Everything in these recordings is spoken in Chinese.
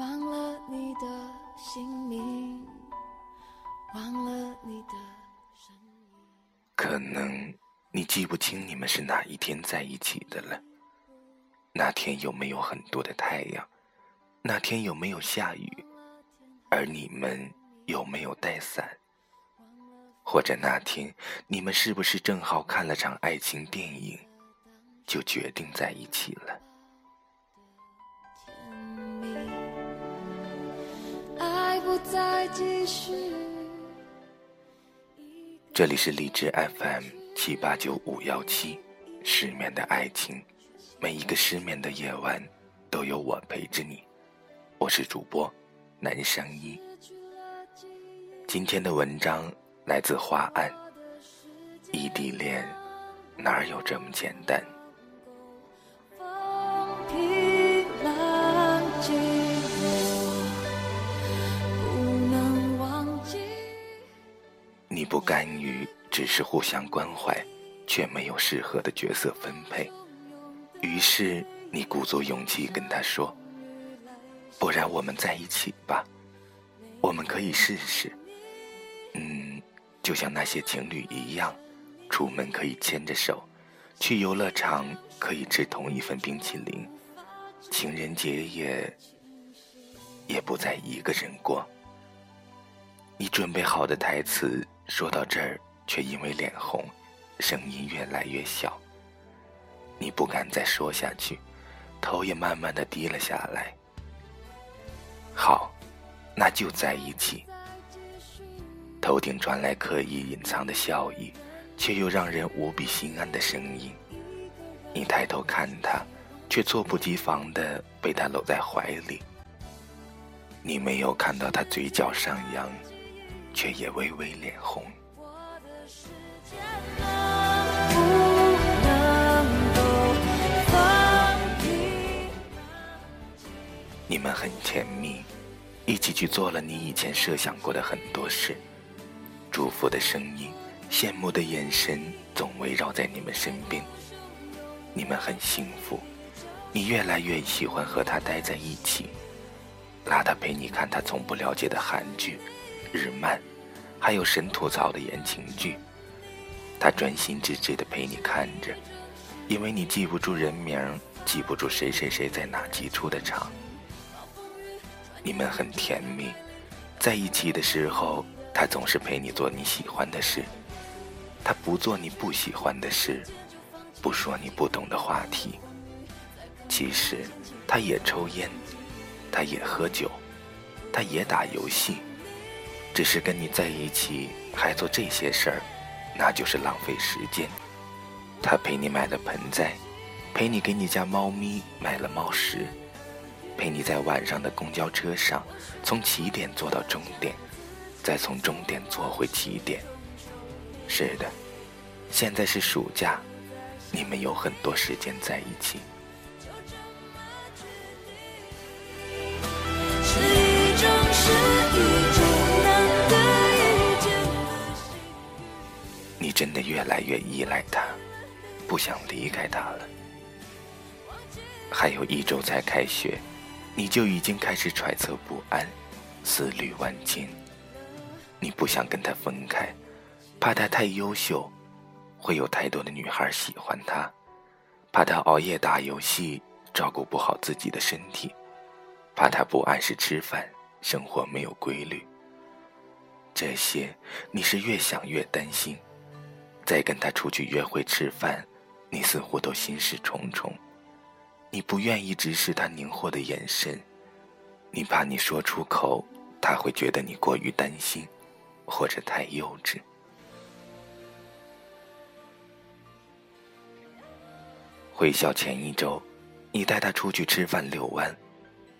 忘了你的姓名，忘了你的声音。可能你记不清你们是哪一天在一起的了。那天有没有很多的太阳？那天有没有下雨？而你们有没有带伞？或者那天你们是不是正好看了场爱情电影，就决定在一起了？再继续。这里是荔枝 FM 七八九五幺七，失眠的爱情，每一个失眠的夜晚都有我陪着你。我是主播南商一。今天的文章来自花岸，异地恋哪有这么简单？不甘于只是互相关怀，却没有适合的角色分配，于是你鼓足勇气跟他说：“不然我们在一起吧，我们可以试试。嗯，就像那些情侣一样，出门可以牵着手，去游乐场可以吃同一份冰淇淋，情人节也也不再一个人过。”你准备好的台词说到这儿，却因为脸红，声音越来越小。你不敢再说下去，头也慢慢的低了下来。好，那就在一起。头顶传来刻意隐藏的笑意，却又让人无比心安的声音。你抬头看他，却猝不及防的被他搂在怀里。你没有看到他嘴角上扬。却也微微脸红。你们很甜蜜，一起去做了你以前设想过的很多事。祝福的声音，羡慕的眼神，总围绕在你们身边。你们很幸福，你越来越喜欢和他待在一起，拉他陪你看他从不了解的韩剧。日漫，还有神吐槽的言情剧，他专心致志的陪你看着，因为你记不住人名，记不住谁谁谁在哪集出的场。你们很甜蜜，在一起的时候，他总是陪你做你喜欢的事，他不做你不喜欢的事，不说你不懂的话题。其实，他也抽烟，他也喝酒，他也打游戏。只是跟你在一起还做这些事儿，那就是浪费时间。他陪你买了盆栽，陪你给你家猫咪买了猫食，陪你在晚上的公交车上从起点坐到终点，再从终点坐回起点。是的，现在是暑假，你们有很多时间在一起。真的越来越依赖他，不想离开他了。还有一周才开学，你就已经开始揣测不安，思虑万千。你不想跟他分开，怕他太优秀，会有太多的女孩喜欢他；怕他熬夜打游戏，照顾不好自己的身体；怕他不按时吃饭，生活没有规律。这些你是越想越担心。再跟他出去约会吃饭，你似乎都心事重重。你不愿意直视他凝惑的眼神，你怕你说出口，他会觉得你过于担心，或者太幼稚。回校前一周，你带他出去吃饭遛弯，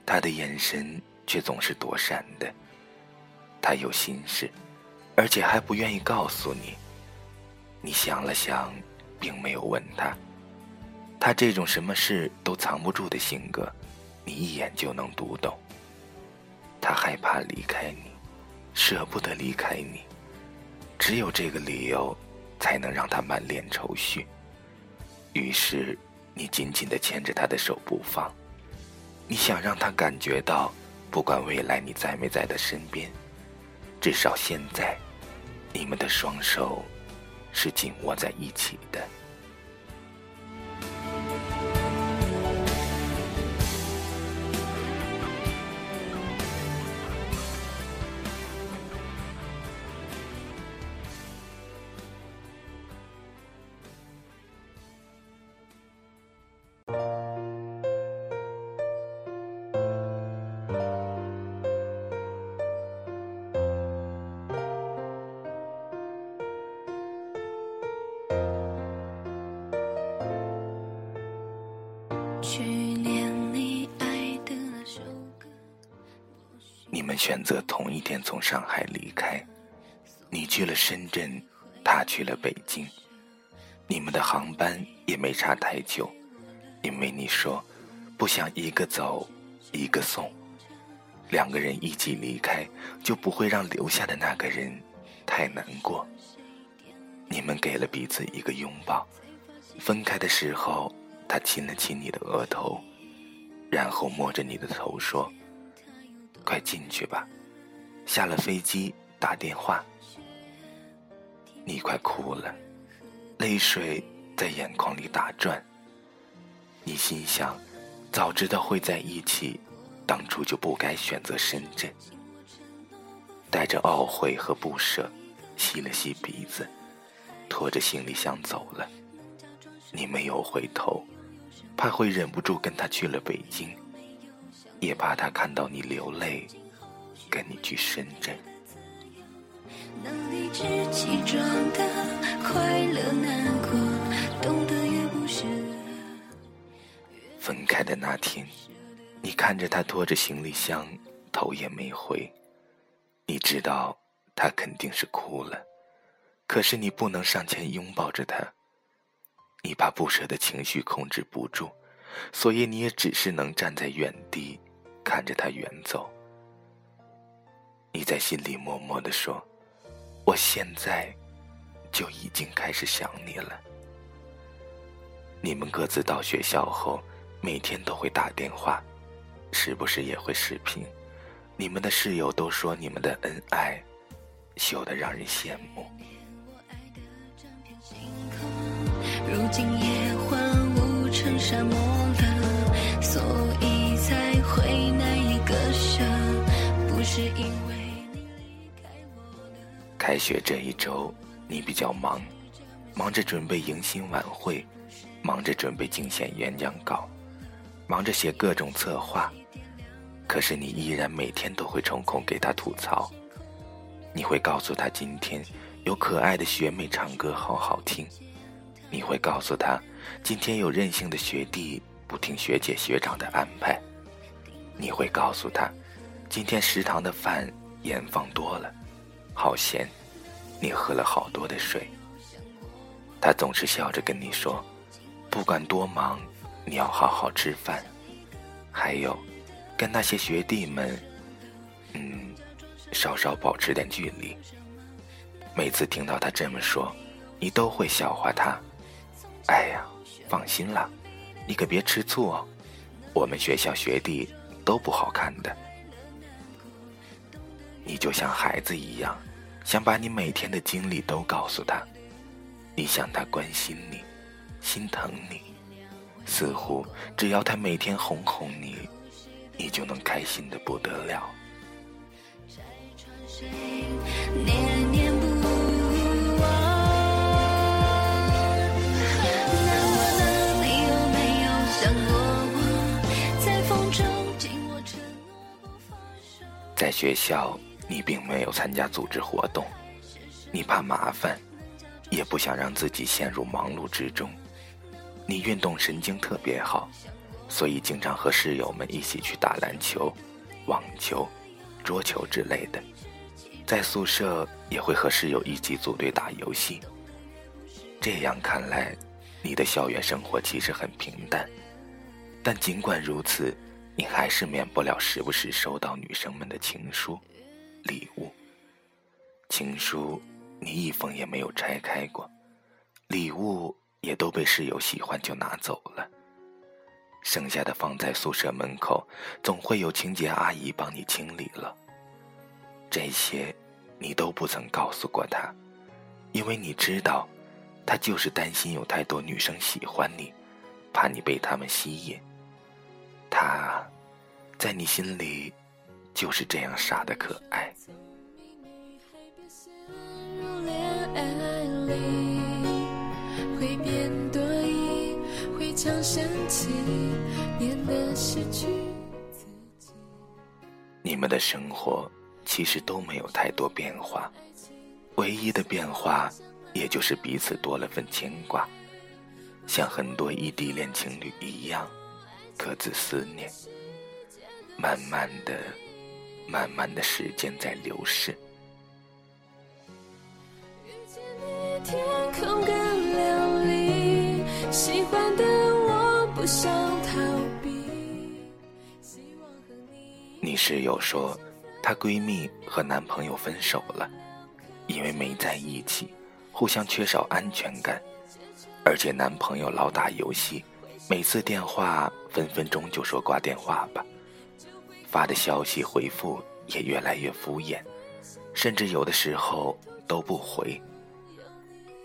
他的眼神却总是躲闪的。他有心事，而且还不愿意告诉你。你想了想，并没有问他。他这种什么事都藏不住的性格，你一眼就能读懂。他害怕离开你，舍不得离开你，只有这个理由，才能让他满脸愁绪。于是，你紧紧地牵着他的手不放。你想让他感觉到，不管未来你在没在他身边，至少现在，你们的双手是紧握在一起的。选择同一天从上海离开，你去了深圳，他去了北京，你们的航班也没差太久，因为你说不想一个走，一个送，两个人一起离开，就不会让留下的那个人太难过。你们给了彼此一个拥抱，分开的时候，他亲了亲你的额头，然后摸着你的头说。快进去吧，下了飞机打电话。你快哭了，泪水在眼眶里打转。你心想，早知道会在一起，当初就不该选择深圳。带着懊悔和不舍，吸了吸鼻子，拖着行李箱走了。你没有回头，怕会忍不住跟他去了北京。也怕他看到你流泪，跟你去深圳。分开的那天，你看着他拖着行李箱，头也没回。你知道他肯定是哭了，可是你不能上前拥抱着他，你怕不舍的情绪控制不住，所以你也只是能站在原地。看着他远走，你在心里默默的说：“我现在就已经开始想你了。”你们各自到学校后，每天都会打电话，时不时也会视频。你们的室友都说你们的恩爱，秀得让人羡慕。如今也换雾成沙漠了，是因为你离开我开学这一周，你比较忙，忙着准备迎新晚会，忙着准备竞选演讲稿，忙着写各种策划。可是你依然每天都会抽空给他吐槽。你会告诉他今天有可爱的学妹唱歌好好听，你会告诉他今天有任性的学弟不听学姐学长的安排，你会告诉他。今天食堂的饭盐放多了，好咸。你喝了好多的水。他总是笑着跟你说：“不管多忙，你要好好吃饭。”还有，跟那些学弟们，嗯，稍稍保持点距离。每次听到他这么说，你都会笑话他。哎呀，放心啦，你可别吃醋哦。我们学校学弟都不好看的。你就像孩子一样，想把你每天的经历都告诉他，你想他关心你，心疼你，似乎只要他每天哄哄你，你就能开心的不得了。在学校。你并没有参加组织活动，你怕麻烦，也不想让自己陷入忙碌之中。你运动神经特别好，所以经常和室友们一起去打篮球、网球、桌球之类的。在宿舍也会和室友一起组队打游戏。这样看来，你的校园生活其实很平淡。但尽管如此，你还是免不了时不时收到女生们的情书。礼物，情书，你一封也没有拆开过，礼物也都被室友喜欢就拿走了。剩下的放在宿舍门口，总会有清洁阿姨帮你清理了。这些，你都不曾告诉过他，因为你知道，他就是担心有太多女生喜欢你，怕你被他们吸引。他，在你心里，就是这样傻的可爱。你们的生活。其实都没有太多变化，唯一的变化，也就是彼此多了份牵挂，像很多异地恋情侣一样，各自思念。慢慢的，慢慢的时间在流逝。你室友说。她闺蜜和男朋友分手了，因为没在一起，互相缺少安全感，而且男朋友老打游戏，每次电话分分钟就说挂电话吧，发的消息回复也越来越敷衍，甚至有的时候都不回。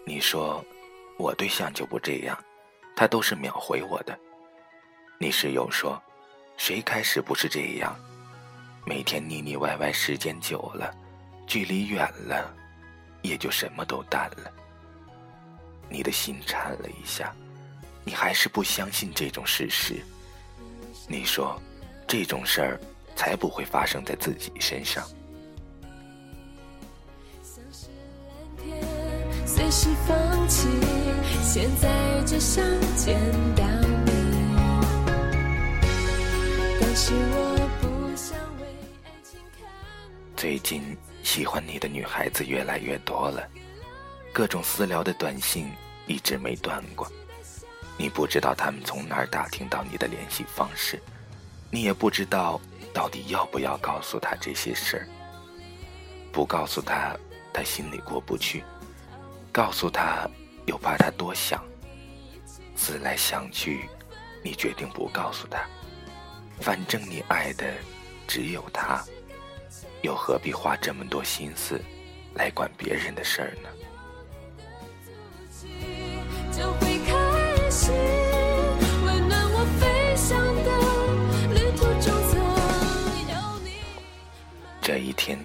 你说，我对象就不这样，他都是秒回我的。你室友说，谁开始不是这样？每天腻腻歪歪，时间久了，距离远了，也就什么都淡了。你的心颤了一下，你还是不相信这种事实。你说，这种事儿才不会发生在自己身上。随时放弃，现在只想见到你，最近喜欢你的女孩子越来越多了，各种私聊的短信一直没断过。你不知道他们从哪儿打听到你的联系方式，你也不知道到底要不要告诉他这些事儿。不告诉他，他心里过不去；告诉他，又怕他多想。思来想去，你决定不告诉他。反正你爱的只有他。又何必花这么多心思来管别人的事儿呢？这一天，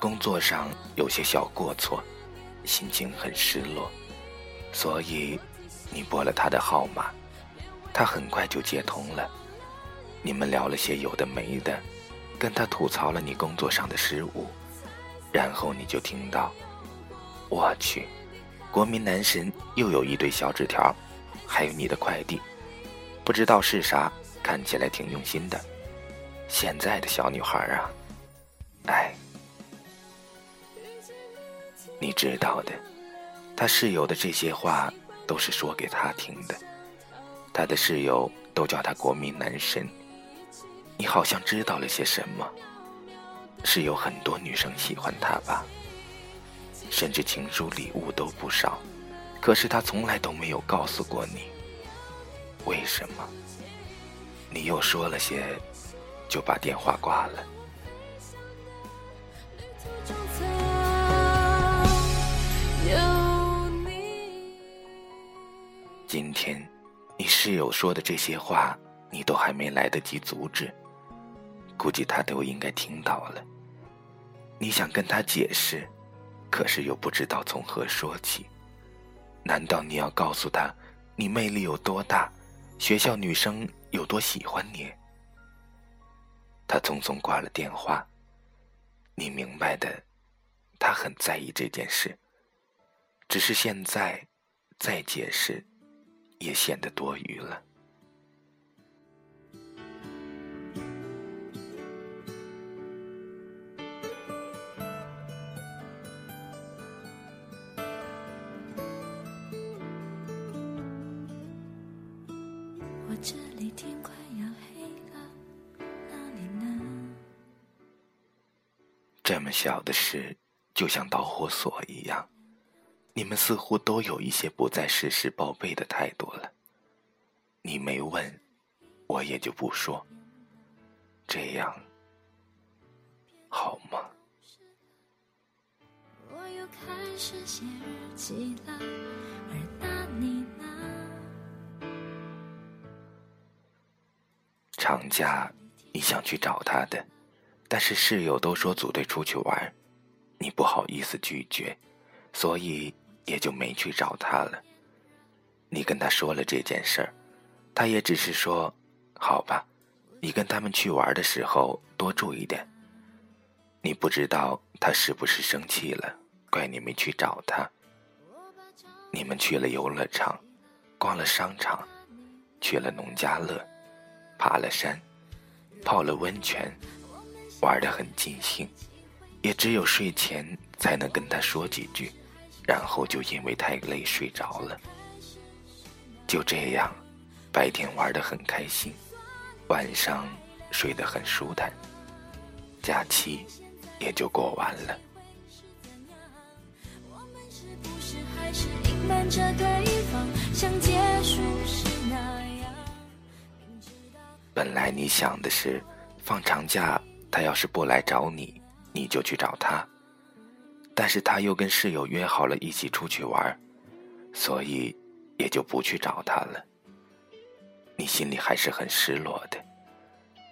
工作上有些小过错，心情很失落，所以你拨了他的号码，他很快就接通了，你们聊了些有的没的。跟他吐槽了你工作上的失误，然后你就听到：“我去，国民男神又有一堆小纸条，还有你的快递，不知道是啥，看起来挺用心的。现在的小女孩啊，哎，你知道的，他室友的这些话都是说给他听的，他的室友都叫他国民男神。”你好像知道了些什么，是有很多女生喜欢他吧？甚至情书礼物都不少，可是他从来都没有告诉过你，为什么？你又说了些，就把电话挂了。今天，你室友说的这些话，你都还没来得及阻止。估计他都应该听到了。你想跟他解释，可是又不知道从何说起。难道你要告诉他，你魅力有多大，学校女生有多喜欢你？他匆匆挂了电话。你明白的，他很在意这件事。只是现在，再解释，也显得多余了。我这里天快要黑了，哪里呢？这么小的事，就像导火索一样，你们似乎都有一些不再事事报备的态度了。你没问，我也就不说。这样好吗？我又开始写日记了，而那你呢？长假你想去找他的，但是室友都说组队出去玩，你不好意思拒绝，所以也就没去找他了。你跟他说了这件事儿，他也只是说：“好吧，你跟他们去玩的时候多注意点。”你不知道他是不是生气了，怪你没去找他。你们去了游乐场，逛了商场，去了农家乐，爬了山，泡了温泉，玩得很尽兴，也只有睡前才能跟他说几句，然后就因为太累睡着了。就这样，白天玩得很开心，晚上睡得很舒坦，假期也就过完了。本来你想的是，放长假他要是不来找你，你就去找他，但是他又跟室友约好了一起出去玩，所以也就不去找他了。你心里还是很失落的，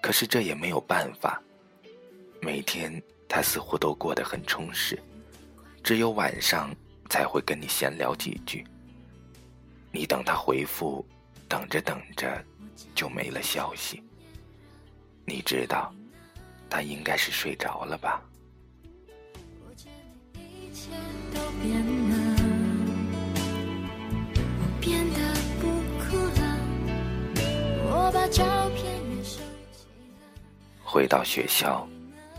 可是这也没有办法。每天他似乎都过得很充实，只有晚上才会跟你闲聊几句。你等他回复，等着等着就没了消息。你知道，他应该是睡着了吧？变了回到学校，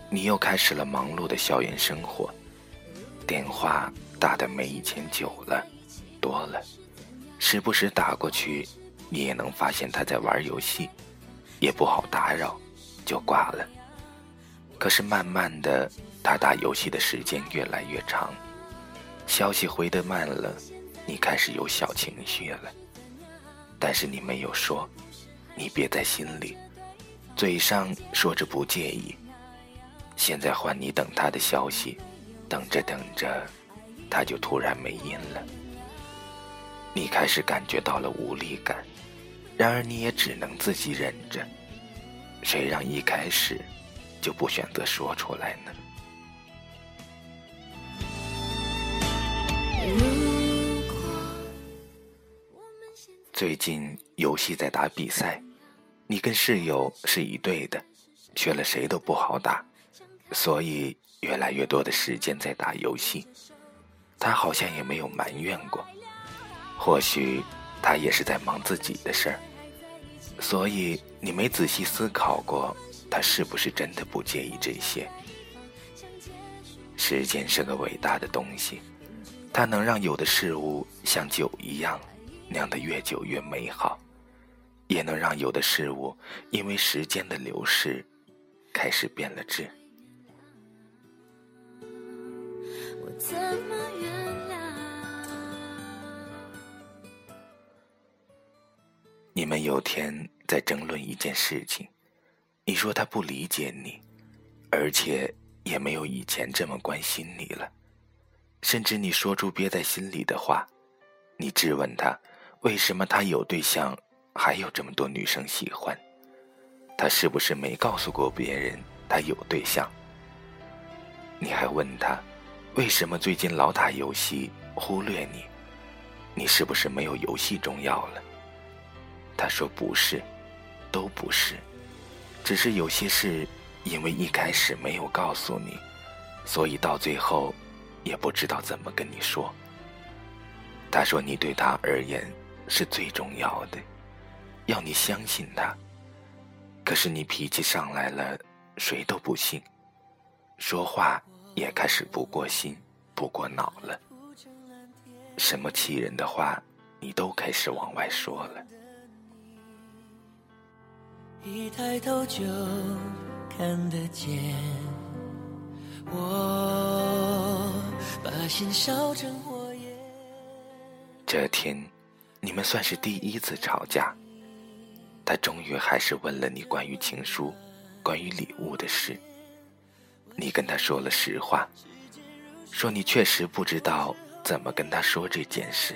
你又开始了忙碌的校园生活，电话打得没以前久了，多了，时不时打过去，你也能发现他在玩游戏，也不好打扰，就挂了。可是慢慢的，他打游戏的时间越来越长，消息回得慢了，你开始有小情绪了。但是你没有说，你憋在心里，嘴上说着不介意。现在换你等他的消息，等着等着，他就突然没音了。你开始感觉到了无力感，然而你也只能自己忍着。谁让一开始就不选择说出来呢？最近游戏在打比赛，你跟室友是一队的，缺了谁都不好打，所以越来越多的时间在打游戏。他好像也没有埋怨过，或许他也是在忙自己的事儿，所以你没仔细思考过，他是不是真的不介意这些。时间是个伟大的东西，它能让有的事物像酒一样酿得越久越美好，也能让有的事物因为时间的流逝开始变了质。我怎么原谅？你们有天在争论一件事情，你说他不理解你，而且也没有以前这么关心你了，甚至你说出憋在心里的话，你质问他为什么他有对象还有这么多女生喜欢，他是不是没告诉过别人他有对象？你还问他为什么最近老打游戏忽略你，你是不是没有游戏重要了？他说不是，都不是，只是有些事因为一开始没有告诉你，所以到最后也不知道怎么跟你说。他说你对他而言是最重要的，要你相信他。可是你脾气上来了，谁都不信，说话也开始不过心、不过脑了。什么气人的话，你都开始往外说了。一抬头就看得见，我。这天，你们算是第一次吵架。他终于还是问了你关于情书、关于礼物的事。你跟他说了实话，说你确实不知道怎么跟他说这件事。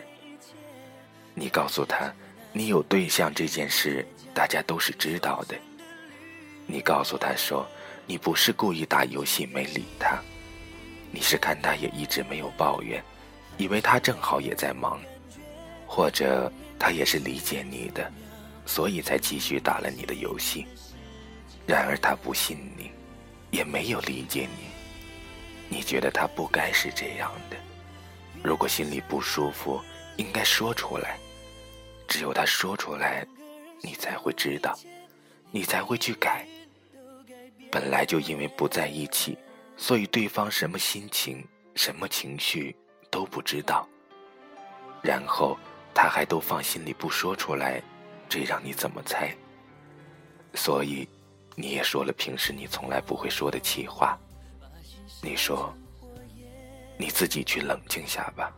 你告诉他，你有对象这件事，大家都是知道的。你告诉他说，你不是故意打游戏没理他，你是看他也一直没有抱怨，以为他正好也在忙，或者他也是理解你的，所以才继续打了你的游戏。然而他不信你。也没有理解你，你觉得他不该是这样的。如果心里不舒服，应该说出来。只有他说出来，你才会知道，你才会去改。本来就因为不在一起，所以对方什么心情、什么情绪都不知道。然后他还都放心里不说出来，这让你怎么猜？所以。你也说了平时你从来不会说的气话。你说：“你自己去冷静下吧。”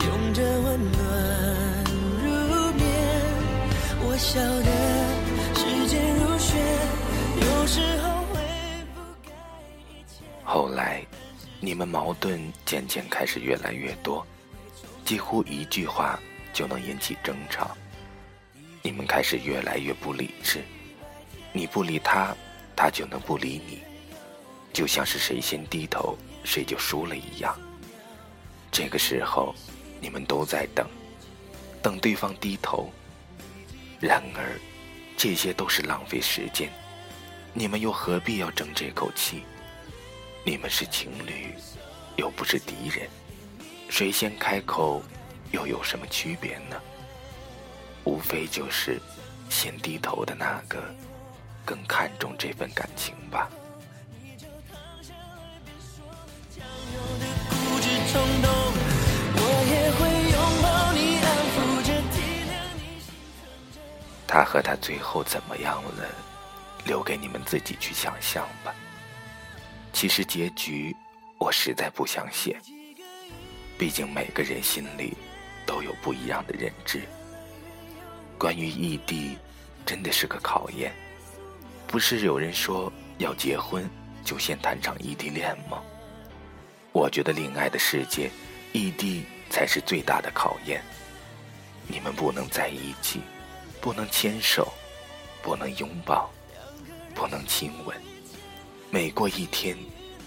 用着温暖入眠，我晓得后来，你们矛盾渐渐开始越来越多，几乎一句话就能引起争吵。你们开始越来越不理智，你不理他，他就能不理你，就像是谁先低头谁就输了一样。这个时候，你们都在等，等对方低头。然而，这些都是浪费时间，你们又何必要争这口气？你们是情侣，又不是敌人，谁先开口，又有什么区别呢？无非就是先低头的那个更看重这份感情吧。他和他最后怎么样了？留给你们自己去想象吧。其实结局我实在不想写，毕竟每个人心里都有不一样的认知。关于异地，真的是个考验。不是有人说要结婚就先谈场异地恋吗？我觉得恋爱的世界，异地才是最大的考验。你们不能在一起，不能牵手，不能拥抱，不能亲吻。每过一天，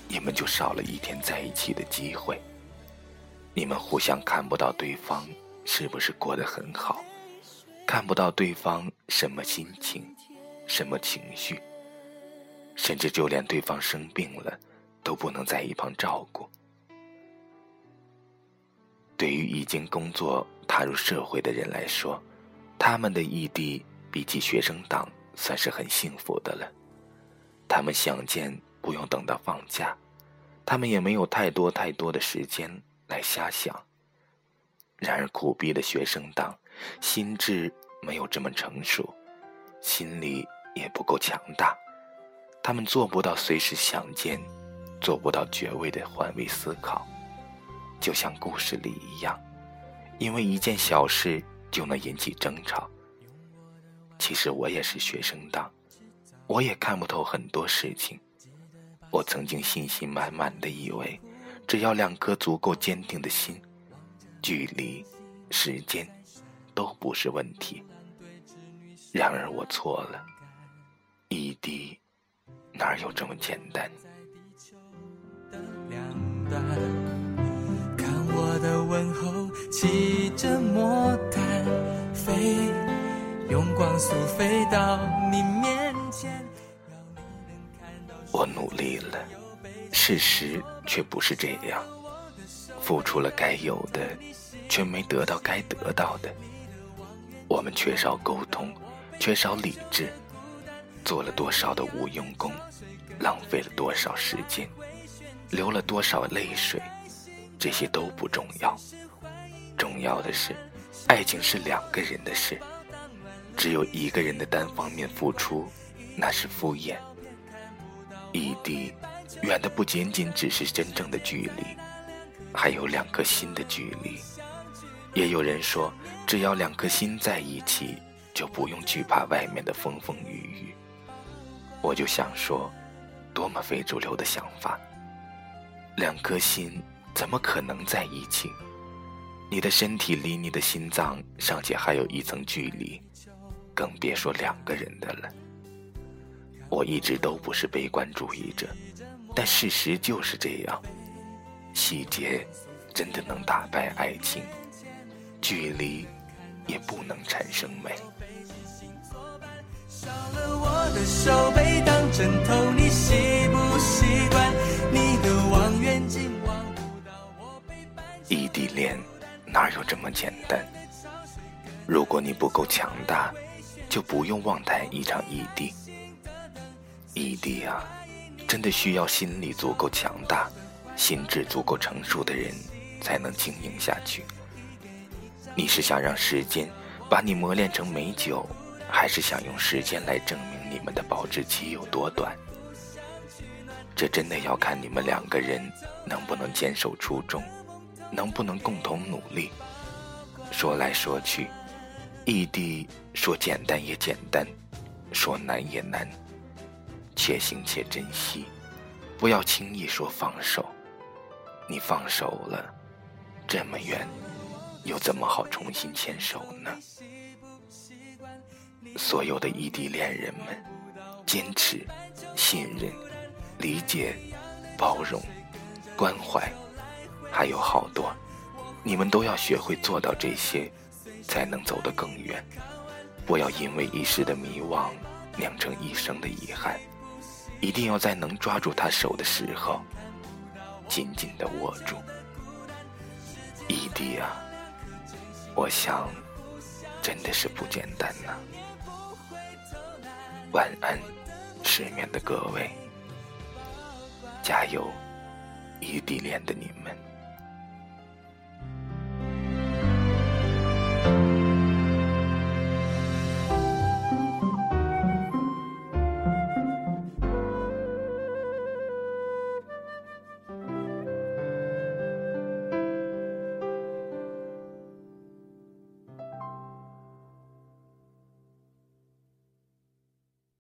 你们就少了一天在一起的机会。你们互相看不到对方是不是过得很好。看不到对方什么心情，什么情绪，甚至就连对方生病了，都不能在一旁照顾。对于已经工作、踏入社会的人来说，他们的异地比起学生党算是很幸福的了。他们想见不用等到放假，他们也没有太多太多的时间来瞎想。然而苦逼的学生党，心智。没有这么成熟，心理也不够强大，他们做不到随时想见，做不到绝味的换位思考，就像故事里一样，因为一件小事就能引起争吵。其实我也是学生党，我也看不透很多事情。我曾经信心满满的以为，只要两颗足够坚定的心，距离、时间。都不是问题。然而我错了，异地哪有这么简单？看我的问候，骑着魔毯飞，用光速飞到你面。我努力了，事实却不是这样。付出了该有的，却没得到该得到的。我们缺少沟通，缺少理智，做了多少的无用功，浪费了多少时间，流了多少泪水，这些都不重要。重要的是，爱情是两个人的事，只有一个人的单方面付出，那是敷衍。异地，远的不仅仅只是真正的距离，还有两颗心的距离。也有人说，只要两颗心在一起，就不用惧怕外面的风风雨雨。我就想说，多么非主流的想法！两颗心怎么可能在一起？你的身体离你的心脏尚且还有一层距离，更别说两个人的了。我一直都不是悲观主义者，但事实就是这样。细节真的能打败爱情，距离也不能产生美。异地恋哪有这么简单？如果你不够强大，就不用妄谈一场异地。地啊，真的需要心理足够强大、心智足够成熟的人才能经营下去。你是想让时间把你磨练成美酒，还是想用时间来证明你们的保质期有多短？这真的要看你们两个人能不能坚守初衷，能不能共同努力。说来说去，异地说简单也简单，说难也难。且行且珍惜，不要轻易说放手。你放手了，这么远，又怎么好重新牵手呢？所有的异地恋人们，坚持、信任、理解、包容、关怀，还有好多，你们都要学会做到这些，才能走得更远。不要因为一时的迷惘，酿成一生的遗憾。一定要在能抓住他手的时候，紧紧的握住。异地啊，我想真的是不简单呐。晚安，失眠的各位，加油，异地恋的你们。